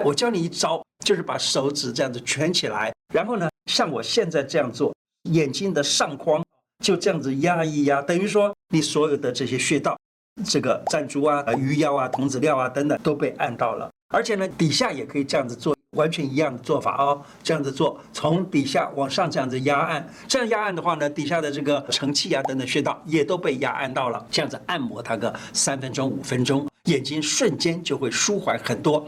我教你一招就是把手指这样子蜷起来然后呢像我现在这样做眼睛的上框就这样子压一压等于说你所有的这些穴道这个站竹啊鱼腰啊童子尿啊等等都被按到了。而且呢底下也可以这样子做完全一样的做法哦这样子做从底下往上这样子压按这样压按的话呢底下的这个承泣啊等等穴道也都被压按到了这样子按摩它个三分钟五分钟眼睛瞬间就会舒缓很多。